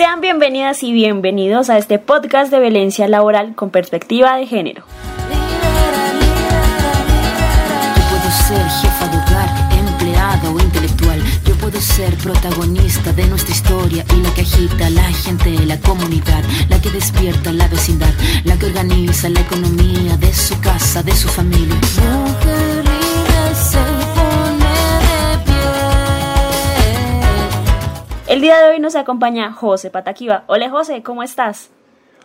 Sean bienvenidas y bienvenidos a este podcast de violencia laboral con perspectiva de género. Yo puedo ser jefa de hogar, empleada o intelectual. Yo puedo ser protagonista de nuestra historia y la que agita a la gente de la comunidad, la que despierta la vecindad, la que organiza la economía de su casa, de su familia. Mujer El día de hoy nos acompaña José Pataquiva. Hola José, ¿cómo estás?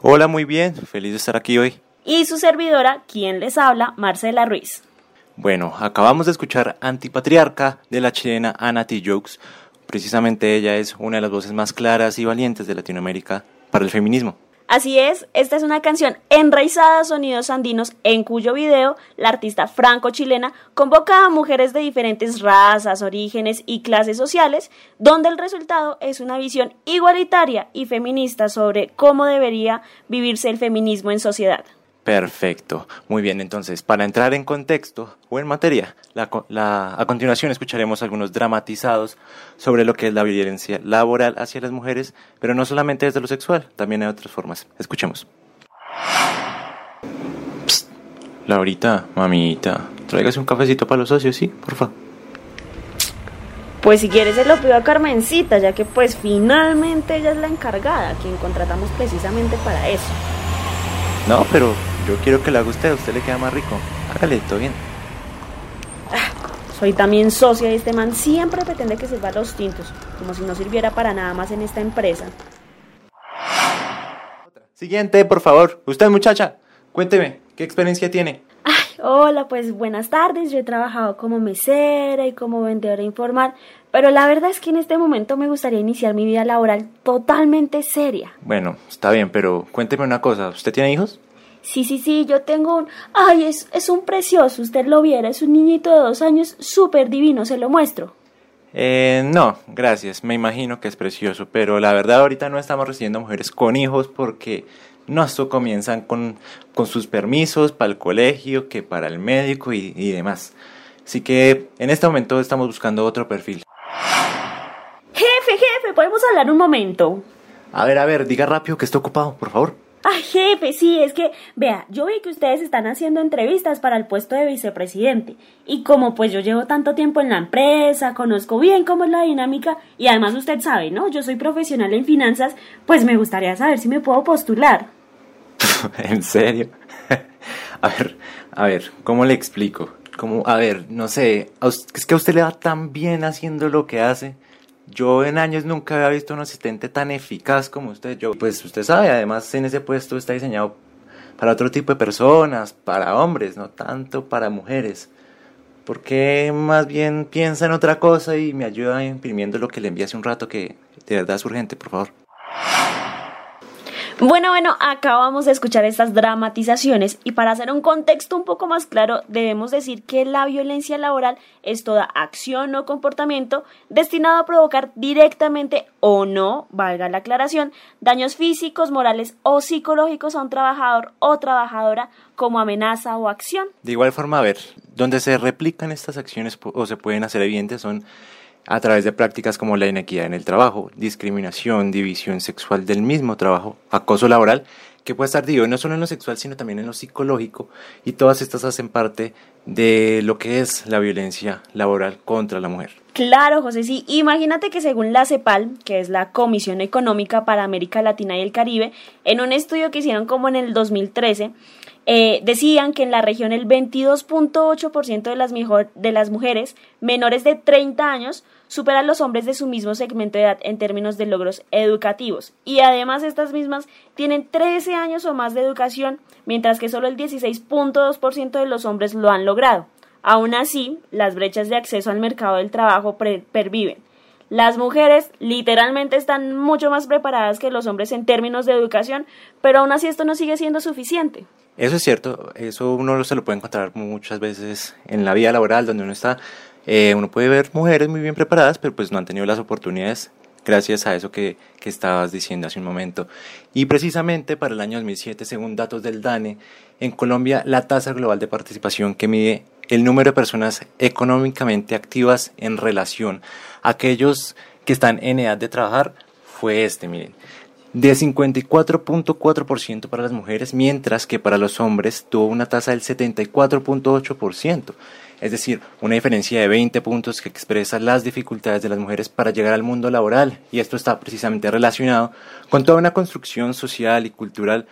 Hola, muy bien, feliz de estar aquí hoy. Y su servidora, quien les habla, Marcela Ruiz. Bueno, acabamos de escuchar Antipatriarca de la chilena Ana T. Jokes. Precisamente ella es una de las voces más claras y valientes de Latinoamérica para el feminismo. Así es, esta es una canción enraizada a sonidos andinos en cuyo video la artista franco-chilena convoca a mujeres de diferentes razas, orígenes y clases sociales, donde el resultado es una visión igualitaria y feminista sobre cómo debería vivirse el feminismo en sociedad. Perfecto, muy bien, entonces, para entrar en contexto o en materia, la co- la- a continuación escucharemos algunos dramatizados sobre lo que es la violencia laboral hacia las mujeres, pero no solamente desde lo sexual, también hay otras formas. Escuchemos. Psst, Laurita, mamita, tráigase un cafecito para los socios, ¿sí? Porfa. Pues si quieres se lo pido a Carmencita, ya que pues finalmente ella es la encargada, quien contratamos precisamente para eso. No, pero yo quiero que le haga usted, a usted le queda más rico. Hágale, todo bien. Soy también socia y este man siempre pretende que sirva los tintos, como si no sirviera para nada más en esta empresa. Siguiente, por favor. Usted, muchacha, cuénteme, ¿qué experiencia tiene? Ay, hola, pues buenas tardes. Yo he trabajado como mesera y como vendedora informal, pero la verdad es que en este momento me gustaría iniciar mi vida laboral totalmente seria. Bueno, está bien, pero cuénteme una cosa. ¿Usted tiene hijos? Sí, sí, sí, yo tengo un... Ay, es, es un precioso, usted lo viera, es un niñito de dos años súper divino, se lo muestro. Eh, no, gracias. Me imagino que es precioso, pero la verdad ahorita no estamos recibiendo mujeres con hijos porque no esto comienzan con, con sus permisos para el colegio, que para el médico y, y demás. Así que en este momento estamos buscando otro perfil. Jefe, jefe, ¿podemos hablar un momento? A ver, a ver, diga rápido que está ocupado, por favor. Ay, jefe, sí, es que, vea, yo vi que ustedes están haciendo entrevistas para el puesto de vicepresidente. Y como pues yo llevo tanto tiempo en la empresa, conozco bien cómo es la dinámica y además usted sabe, ¿no? Yo soy profesional en finanzas, pues me gustaría saber si me puedo postular. ¿En serio? a ver, a ver, ¿cómo le explico? Como, a ver, no sé, es que a usted le va tan bien haciendo lo que hace. Yo en años nunca había visto un asistente tan eficaz como usted. Yo, pues usted sabe, además en ese puesto está diseñado para otro tipo de personas, para hombres, no tanto para mujeres. ¿Por qué más bien piensa en otra cosa y me ayuda imprimiendo lo que le envié hace un rato que de verdad es urgente, por favor? Bueno, bueno, acabamos de escuchar estas dramatizaciones y para hacer un contexto un poco más claro, debemos decir que la violencia laboral es toda acción o comportamiento destinado a provocar directamente o no, valga la aclaración, daños físicos, morales o psicológicos a un trabajador o trabajadora como amenaza o acción. De igual forma, a ver, donde se replican estas acciones o se pueden hacer evidentes son a través de prácticas como la inequidad en el trabajo, discriminación, división sexual del mismo trabajo, acoso laboral, que puede estar dividido no solo en lo sexual, sino también en lo psicológico, y todas estas hacen parte de lo que es la violencia laboral contra la mujer. Claro, José, sí. Imagínate que según la CEPAL, que es la Comisión Económica para América Latina y el Caribe, en un estudio que hicieron como en el 2013, eh, decían que en la región el 22.8% de las, de las mujeres menores de 30 años superan los hombres de su mismo segmento de edad en términos de logros educativos. Y además estas mismas tienen 13 años o más de educación, mientras que solo el 16.2% de los hombres lo han logrado. Aún así, las brechas de acceso al mercado del trabajo perviven. Las mujeres literalmente están mucho más preparadas que los hombres en términos de educación, pero aún así esto no sigue siendo suficiente. Eso es cierto, eso uno se lo puede encontrar muchas veces en la vida laboral donde uno está. Eh, uno puede ver mujeres muy bien preparadas, pero pues no han tenido las oportunidades gracias a eso que, que estabas diciendo hace un momento. Y precisamente para el año 2007, según datos del DANE, en Colombia la tasa global de participación que mide el número de personas económicamente activas en relación a aquellos que están en edad de trabajar fue este, miren. De 54.4% para las mujeres, mientras que para los hombres tuvo una tasa del 74.8%. Es decir, una diferencia de 20 puntos que expresa las dificultades de las mujeres para llegar al mundo laboral. Y esto está precisamente relacionado con toda una construcción social y cultural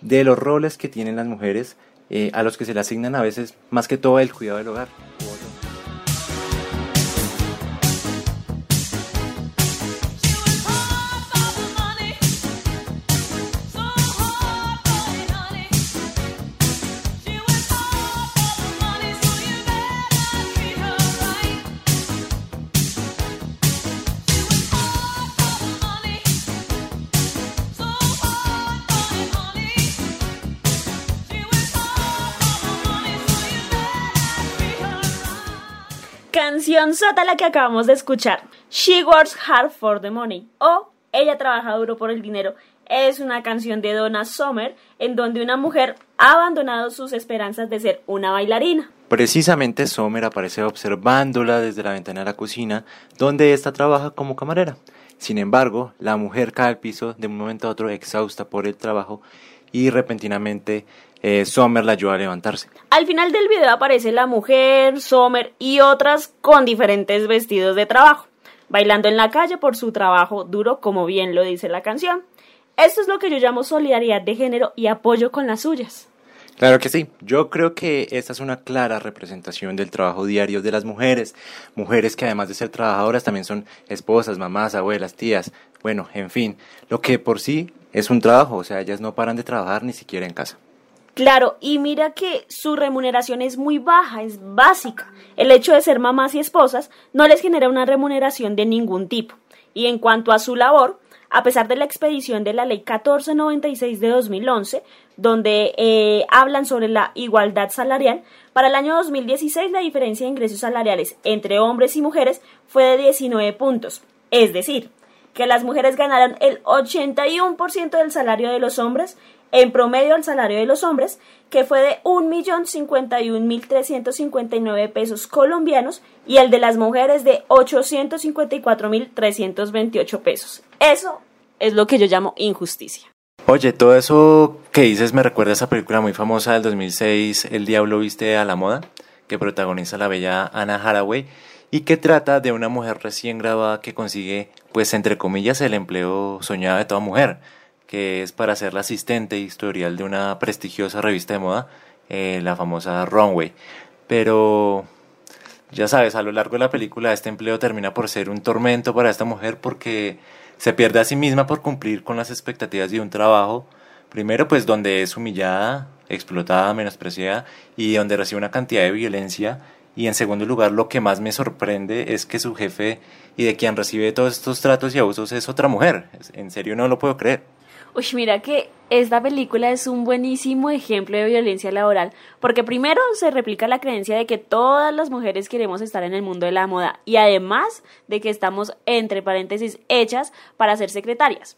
de los roles que tienen las mujeres eh, a los que se le asignan a veces más que todo el cuidado del hogar. Canción sota la que acabamos de escuchar. She works hard for the money o Ella trabaja duro por el dinero. Es una canción de Donna Summer en donde una mujer ha abandonado sus esperanzas de ser una bailarina. Precisamente Sommer aparece observándola desde la ventana de la cocina, donde ésta trabaja como camarera. Sin embargo, la mujer cae al piso de un momento a otro exhausta por el trabajo y repentinamente eh, Sommer la ayuda a levantarse. Al final del video aparece la mujer, Sommer y otras con diferentes vestidos de trabajo, bailando en la calle por su trabajo duro, como bien lo dice la canción. Esto es lo que yo llamo solidaridad de género y apoyo con las suyas. Claro que sí, yo creo que esta es una clara representación del trabajo diario de las mujeres, mujeres que además de ser trabajadoras también son esposas, mamás, abuelas, tías, bueno, en fin, lo que por sí es un trabajo, o sea, ellas no paran de trabajar ni siquiera en casa. Claro, y mira que su remuneración es muy baja, es básica. El hecho de ser mamás y esposas no les genera una remuneración de ningún tipo. Y en cuanto a su labor, a pesar de la expedición de la Ley 1496 de 2011, donde eh, hablan sobre la igualdad salarial, para el año 2016 la diferencia de ingresos salariales entre hombres y mujeres fue de 19 puntos. Es decir, que las mujeres ganaron el 81% del salario de los hombres, en promedio el salario de los hombres, que fue de 1.051.359 pesos colombianos, y el de las mujeres de 854.328 pesos. Eso es lo que yo llamo injusticia. Oye, todo eso que dices me recuerda a esa película muy famosa del 2006, El Diablo Viste a la Moda, que protagoniza la bella Anna Haraway y que trata de una mujer recién graduada que consigue, pues entre comillas, el empleo soñado de toda mujer, que es para ser la asistente historial de una prestigiosa revista de moda, eh, la famosa Runway. Pero ya sabes, a lo largo de la película este empleo termina por ser un tormento para esta mujer porque se pierde a sí misma por cumplir con las expectativas de un trabajo, primero pues donde es humillada, explotada, menospreciada y donde recibe una cantidad de violencia y en segundo lugar, lo que más me sorprende es que su jefe y de quien recibe todos estos tratos y abusos es otra mujer. En serio no lo puedo creer. Uy, mira que esta película es un buenísimo ejemplo de violencia laboral, porque primero se replica la creencia de que todas las mujeres queremos estar en el mundo de la moda y además de que estamos, entre paréntesis, hechas para ser secretarias.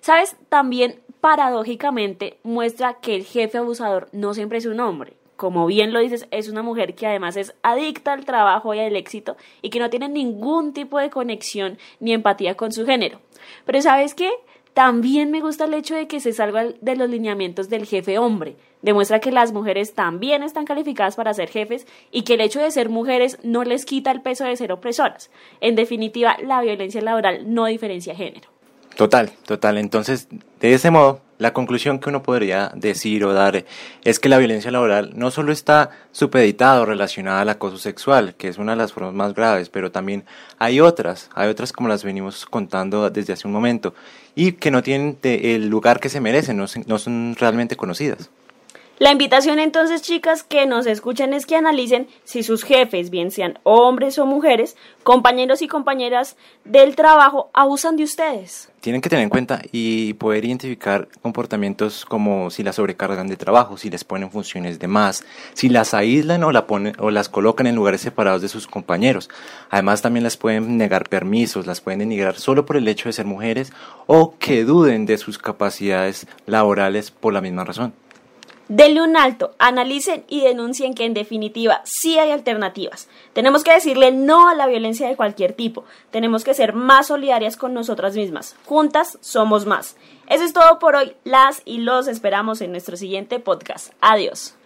¿Sabes? También paradójicamente muestra que el jefe abusador no siempre es un hombre como bien lo dices, es una mujer que además es adicta al trabajo y al éxito y que no tiene ningún tipo de conexión ni empatía con su género. Pero ¿sabes qué? También me gusta el hecho de que se salga de los lineamientos del jefe hombre. Demuestra que las mujeres también están calificadas para ser jefes y que el hecho de ser mujeres no les quita el peso de ser opresoras. En definitiva, la violencia laboral no diferencia género. Total, total. Entonces, de ese modo, la conclusión que uno podría decir o dar es que la violencia laboral no solo está supeditada o relacionada al acoso sexual, que es una de las formas más graves, pero también hay otras, hay otras como las venimos contando desde hace un momento, y que no tienen el lugar que se merecen, no, no son realmente conocidas. La invitación entonces, chicas, que nos escuchen es que analicen si sus jefes, bien sean hombres o mujeres, compañeros y compañeras del trabajo, abusan de ustedes. Tienen que tener en cuenta y poder identificar comportamientos como si las sobrecargan de trabajo, si les ponen funciones de más, si las aíslan o, la ponen, o las colocan en lugares separados de sus compañeros. Además, también las pueden negar permisos, las pueden denigrar solo por el hecho de ser mujeres o que duden de sus capacidades laborales por la misma razón. Denle un alto, analicen y denuncien que en definitiva sí hay alternativas. Tenemos que decirle no a la violencia de cualquier tipo. Tenemos que ser más solidarias con nosotras mismas. Juntas somos más. Eso es todo por hoy. Las y los esperamos en nuestro siguiente podcast. Adiós.